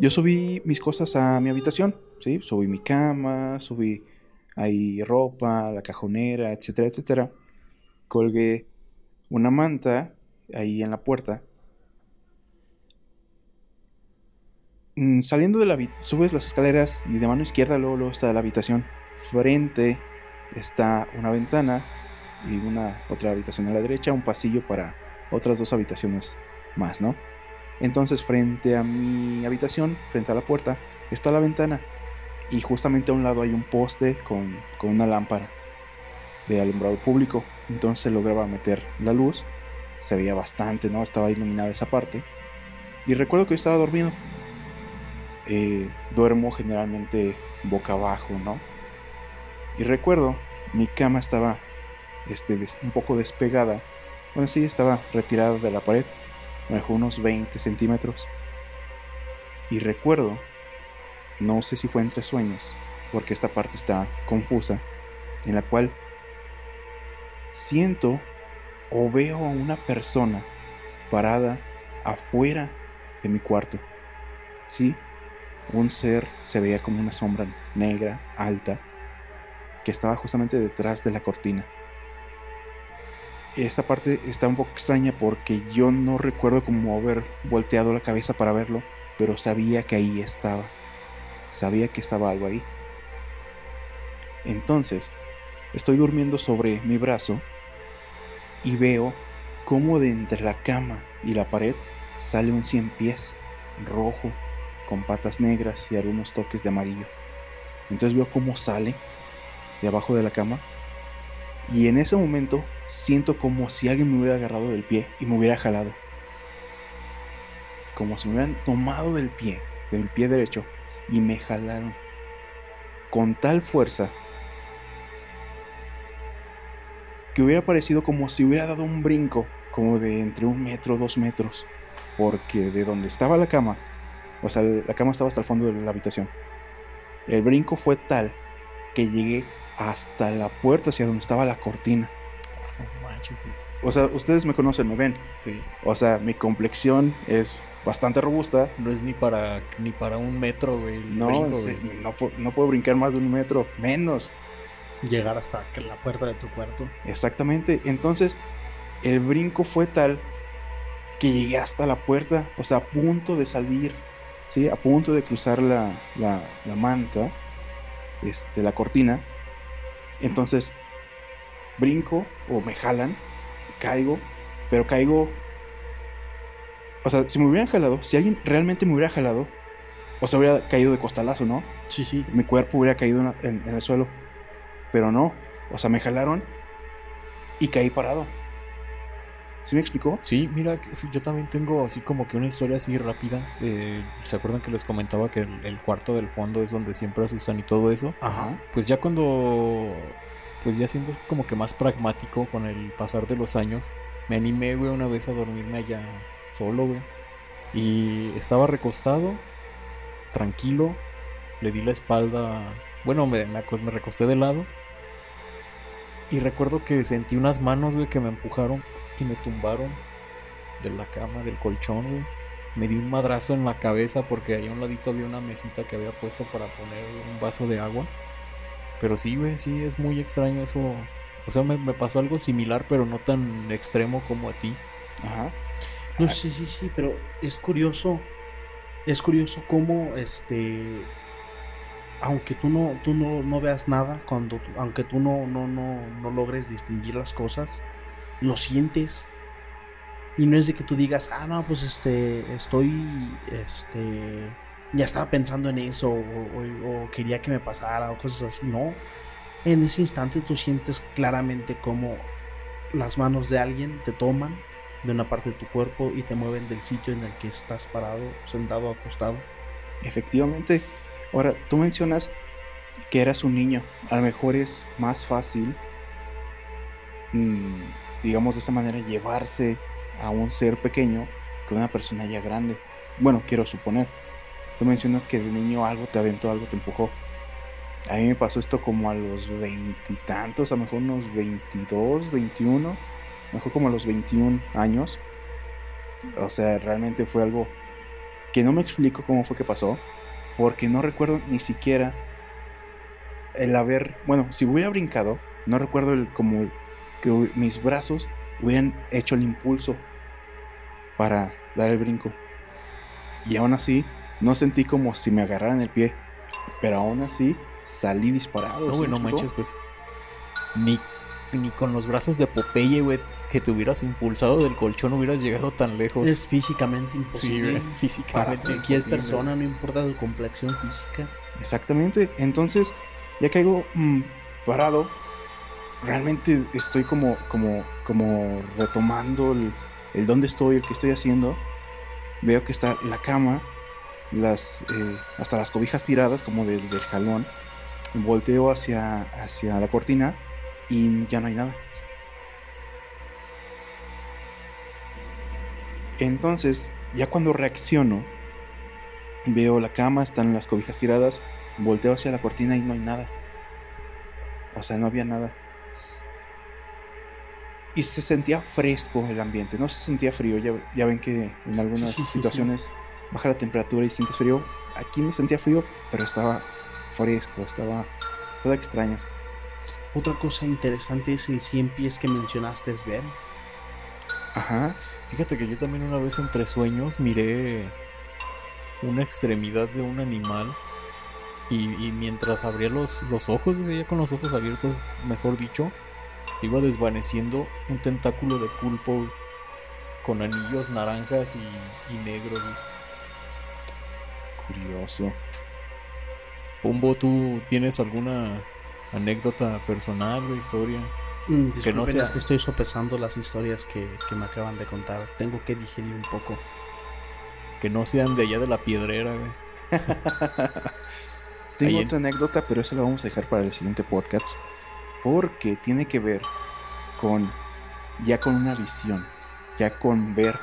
yo subí mis cosas a mi habitación, ¿sí? Subí mi cama, subí ahí ropa, la cajonera, etcétera, etcétera. Colgué una manta ahí en la puerta. Mm, Saliendo de la habitación, subes las escaleras y de mano izquierda luego, luego está la habitación. Frente está una ventana y una otra habitación a la derecha, un pasillo para otras dos habitaciones más, ¿no? Entonces frente a mi habitación, frente a la puerta, está la ventana. Y justamente a un lado hay un poste con, con una lámpara de alumbrado público. Entonces lograba meter la luz. Se veía bastante, ¿no? Estaba iluminada esa parte. Y recuerdo que yo estaba dormido. Eh, duermo generalmente boca abajo, ¿no? Y recuerdo, mi cama estaba este, un poco despegada. Bueno, sí, estaba retirada de la pared. Dejó unos 20 centímetros. Y recuerdo, no sé si fue entre sueños, porque esta parte está confusa, en la cual siento o veo a una persona parada afuera de mi cuarto. Sí, un ser se veía como una sombra negra, alta, que estaba justamente detrás de la cortina. Esta parte está un poco extraña porque yo no recuerdo como haber volteado la cabeza para verlo, pero sabía que ahí estaba. Sabía que estaba algo ahí. Entonces, estoy durmiendo sobre mi brazo y veo cómo de entre la cama y la pared sale un cien pies rojo con patas negras y algunos toques de amarillo. Entonces veo cómo sale de abajo de la cama y en ese momento siento como si alguien me hubiera agarrado del pie y me hubiera jalado. Como si me hubieran tomado del pie, del pie derecho y me jalaron con tal fuerza que hubiera parecido como si hubiera dado un brinco, como de entre un metro, dos metros, porque de donde estaba la cama, o sea, la cama estaba hasta el fondo de la habitación, el brinco fue tal que llegué hasta la puerta hacia donde estaba la cortina. Manches. O sea, ustedes me conocen, me ven. Sí. O sea, mi complexión es bastante robusta. No es ni para ni para un metro, güey. el No, brinco, sí, güey. no, pu- no puedo brincar más de un metro, menos. Llegar hasta la puerta de tu cuarto. Exactamente. Entonces, el brinco fue tal que llegué hasta la puerta, o sea, a punto de salir, ¿sí? A punto de cruzar la, la, la manta, este, la cortina. Entonces, brinco o me jalan, caigo, pero caigo... O sea, si me hubieran jalado, si alguien realmente me hubiera jalado, o sea, hubiera caído de costalazo, ¿no? Sí, sí. mi cuerpo hubiera caído en, el suelo. Pero no. O sea, me jalaron y caí parado. ¿Sí me explicó? Sí, mira, yo también tengo así como que una historia así rápida. ¿Se acuerdan que les comentaba que el, el cuarto del fondo es donde siempre asustan y todo eso? Ajá. Pues ya cuando, pues ya siendo como que más pragmático con el pasar de los años, me animé, güey, una vez a dormirme allá solo, güey. Y estaba recostado, tranquilo, le di la espalda, bueno, me, me, recosté de lado. Y recuerdo que sentí unas manos, güey, que me empujaron y me tumbaron de la cama, del colchón, güey. Me di un madrazo en la cabeza porque ahí a un ladito había una mesita que había puesto para poner un vaso de agua. Pero sí, güey, sí, es muy extraño eso. O sea, me, me pasó algo similar, pero no tan extremo como a ti. Ajá. No, Ah. sí, sí, sí, pero es curioso. Es curioso cómo este. Aunque tú no, tú no, no veas nada, cuando tú- aunque tú no, no, no, no logres distinguir las cosas, lo sientes. Y no es de que tú digas, ah, no, pues este, estoy, este, ya estaba pensando en eso, o, quería que me pasara, o cosas así, no. En ese instante tú sientes claramente cómo las manos de alguien te toman de una parte de tu cuerpo y te mueven del sitio en el que estás parado, sentado, acostado. Efectivamente. Ahora, tú mencionas que eras un niño. A lo mejor es más fácil, mm, digamos de esta manera, llevarse a un ser pequeño que una persona ya grande. Bueno, quiero suponer. Tú mencionas que de niño algo te aventó, algo te empujó. A mí me pasó esto como a los veintitantos, a lo mejor unos 22, 21, a lo mejor como a los 21 años. O sea, realmente fue algo que no me explico cómo fue que pasó, porque no recuerdo ni siquiera el haber, bueno, si hubiera brincado, no recuerdo el como que mis brazos hubieran hecho el impulso para dar el brinco. Y aún así, no sentí como si me agarraran el pie, pero aún así salí disparado. No, ¿sí güey, me no manches, pues. Ni ni con los brazos de Popeye, güey, que te hubieras impulsado del colchón hubieras llegado tan lejos. Es físicamente imposible. güey, físicamente Para cualquier imposible. persona, no importa su complexión física. Exactamente. Entonces, ya caigo mm, parado. Realmente estoy como, como, como retomando el, el dónde estoy, el que estoy haciendo. Veo que está la cama, las, eh, hasta las cobijas tiradas, como del, del jalón. Volteo hacia, hacia la cortina y ya no hay nada. Entonces, ya cuando reacciono, veo la cama, están las cobijas tiradas, volteo hacia la cortina y no hay nada. O sea, no había nada. Y se sentía fresco el ambiente, no se sentía frío. Ya, ya ven que en algunas sí, sí, sí. situaciones baja la temperatura y sientes frío. Aquí no sentía frío, pero estaba fresco, estaba todo extraño. Otra cosa interesante es el 100 pies que mencionaste, Ben. Ajá. Fíjate que yo también una vez entre sueños miré una extremidad de un animal y, y mientras abría los, los ojos, o sea, ya con los ojos abiertos, mejor dicho, se iba desvaneciendo un tentáculo de pulpo con anillos naranjas y, y negros. güey. Curioso. Pumbo, ¿tú tienes alguna anécdota personal o historia? Mm, Que no sea- es que estoy sopesando las historias que, que me acaban de contar. Tengo que digerir un poco. Que no sean de allá de la piedrera, güey. Tengo Ahí en- otra anécdota, pero eso lo vamos a dejar para el siguiente podcast. Porque tiene que ver con ya con una visión, ya con ver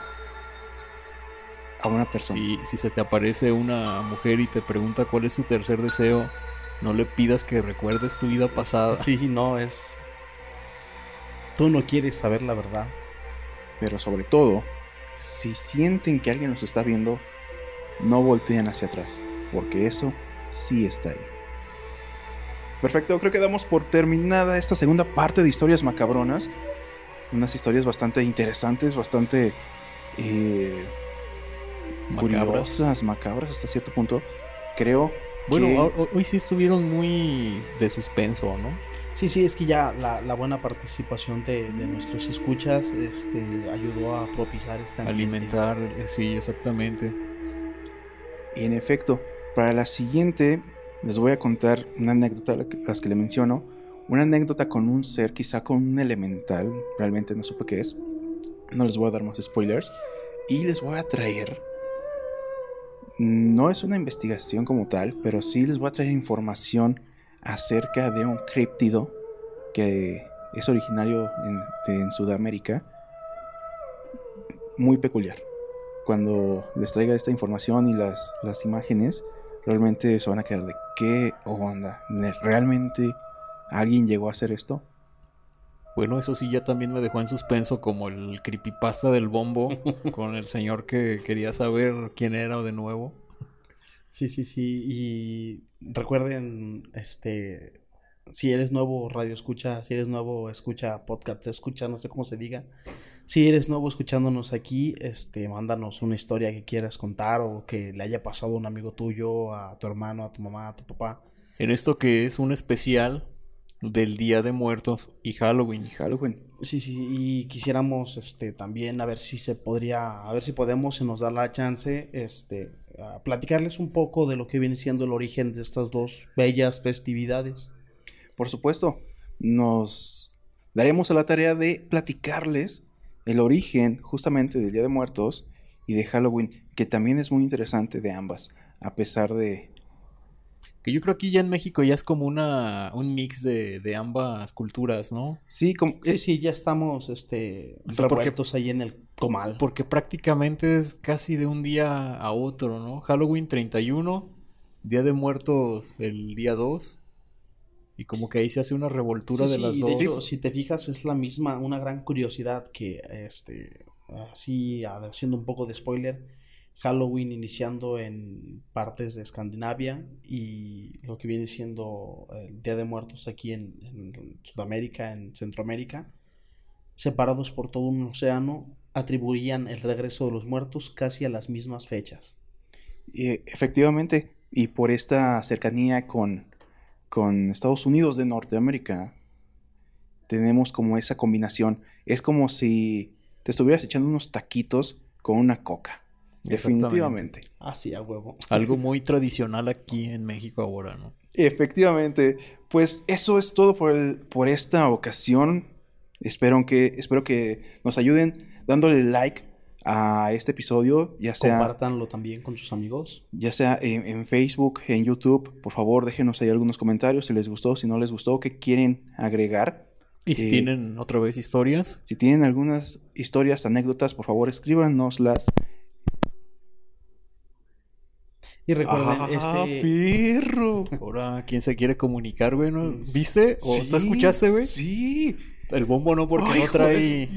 a una persona. Si, si se te aparece una mujer y te pregunta cuál es su tercer deseo, no le pidas que recuerdes tu vida pasada. Sí, no, es... Tú no quieres saber la verdad. Pero sobre todo, si sienten que alguien los está viendo, no volteen hacia atrás, porque eso sí está ahí. Perfecto, creo que damos por terminada esta segunda parte de historias macabronas. Unas historias bastante interesantes, bastante eh. Curiosas, macabras hasta cierto punto. Creo Bueno, que- ho- ho- hoy sí estuvieron muy de suspenso, ¿no? Sí, sí, es que ya la, la buena participación de, de nuestros escuchas este, ayudó a propiciar esta Alimentar, eh, sí, exactamente. En efecto, para la siguiente les voy a contar una anécdota, las que le menciono. Una anécdota con un ser, quizá con un elemental, realmente no supe qué es. No les voy a dar más spoilers. Y les voy a traer... No es una investigación como tal, pero sí les voy a traer información acerca de un críptido que es originario en, en Sudamérica. Muy peculiar cuando les traiga esta información y las, las imágenes, realmente se van a quedar de qué onda. ¿Ne- ¿Realmente alguien llegó a hacer esto? Bueno, eso sí ya también me dejó en suspenso como el creepypasta del bombo con el señor que quería saber quién era de nuevo. Sí, sí, sí. Y recuerden, este, si eres nuevo radio escucha, si eres nuevo escucha podcast, escucha, no sé cómo se diga. Si eres nuevo escuchándonos aquí, este, mándanos una historia que quieras contar o que le haya pasado a un amigo tuyo, a tu hermano, a tu mamá, a tu papá. En esto que es un especial del Día de Muertos y Halloween. Y Halloween. Sí, sí, y quisiéramos este también a ver si se podría, a ver si podemos, se nos da la chance, este, a platicarles un poco de lo que viene siendo el origen de estas dos bellas festividades. Por supuesto, nos daremos a la tarea de platicarles el origen justamente del Día de Muertos y de Halloween, que también es muy interesante de ambas, a pesar de... Que yo creo que ya en México ya es como una un mix de, de ambas culturas, ¿no? Sí, como... Sí, sí, ya estamos este, O sea, porque- revueltos ahí en el comal. Porque prácticamente es casi de un día a otro, ¿no? Halloween 31, Día de Muertos el día 2. Y como que ahí se hace una revoltura Sí, de sí, las dos. hecho, si te fijas, es la misma, una gran curiosidad que, este, así, haciendo un poco de spoiler, Halloween iniciando en partes de Escandinavia y lo que viene siendo el Día de Muertos aquí en, Sudamérica, en Centroamérica, separados por todo un océano, atribuían el regreso de los muertos casi a las mismas fechas. Eh, efectivamente, y por esta cercanía con, con Estados Unidos de Norteamérica, tenemos como esa combinación. Es como si te estuvieras echando unos taquitos con una coca. Definitivamente. Así a huevo. Algo muy tradicional aquí en México ahora, ¿no? Efectivamente. Pues eso es todo por, el- por esta ocasión. Espero que, espero que nos ayuden dándole like a este episodio, ya sea, Compártanlo también con sus amigos. ya sea en, en Facebook, en YouTube. Por favor, déjenos ahí algunos comentarios si les gustó, si no les gustó, qué quieren agregar. Y si Eh, tienen otra vez historias, Si tienen algunas historias, anécdotas, por favor escríbanoslas. Y recuerden, ¡Ah, este. perro! ahora quién se quiere comunicar, güey, ¿no? ¿Viste? ¿O Sí, tú escuchaste, güey? Sí. El bombo no porque Ay, no trae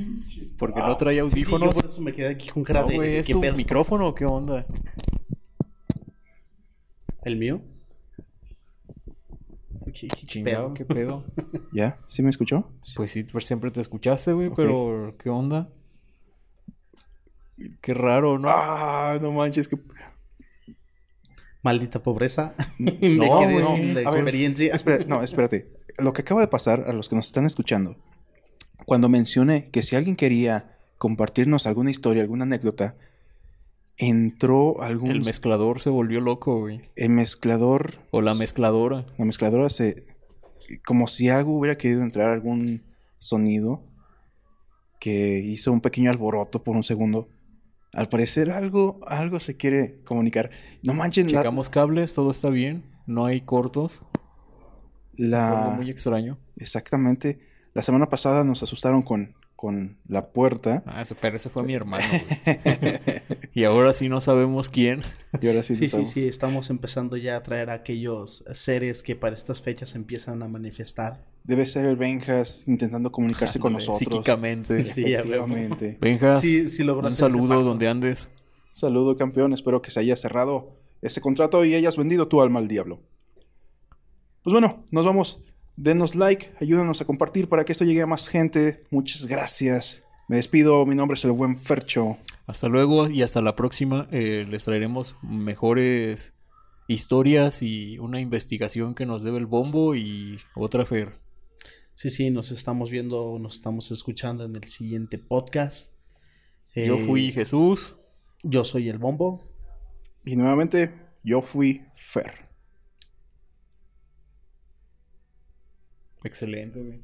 porque no trae Sí, sí, yo audífonos. por eso me quedé aquí con cara No, de. güey, ¿es ¿qué tu pedo? micrófono o qué onda? ¿El mío? ¿Qué, qué Chingado, pedo? qué pedo. ¿Ya? ¿Sí me escuchó? Pues sí, pues siempre te escuchaste, güey, pero ¿qué onda? Qué raro, ¿no? Ah, no manches, que... Maldita pobreza. me No, quedé güey. sin la A ver, experiencia. Espera, no, espérate. Lo que acaba de pasar a los que nos están escuchando, cuando mencioné que si alguien quería compartirnos alguna historia, alguna anécdota, entró algún... El mezclador se volvió loco, güey. el mezclador... O la mezcladora. La mezcladora se... Como si algo hubiera querido entrar algún sonido que hizo un pequeño alboroto por un segundo. Al parecer algo, algo se quiere comunicar. No manchen, la, Checamos cables, todo está bien. No hay cortos. la- Algo muy extraño. Exactamente. La semana pasada nos asustaron con, con la puerta. Ah, pero ese fue mi hermano, y ahora sí no sabemos quién. Y ahora sí, Sí, sí, sí, estamos empezando ya a traer a aquellos seres que para estas fechas empiezan a manifestar. Debe ser el Benjas intentando comunicarse con nosotros. Psíquicamente. Sí. Efectivamente. Benjas, Sí, sí un saludo donde andes. Saludo, campeón. Espero que se haya cerrado ese contrato y hayas vendido tu alma al diablo. Pues bueno, nos vamos. Denos like, ayúdanos a compartir para que esto llegue a más gente. Muchas gracias. Me despido. Mi nombre es el buen Fercho. Hasta luego y hasta la próxima. Eh, les traeremos mejores historias y una investigación que nos debe el bombo y otra Fer. Sí, sí, nos estamos viendo, nos estamos escuchando en el siguiente podcast. Yo Eh, fui Jesús. Yo soy el Bombo. Y nuevamente, yo fui Fer. Excelente, güey.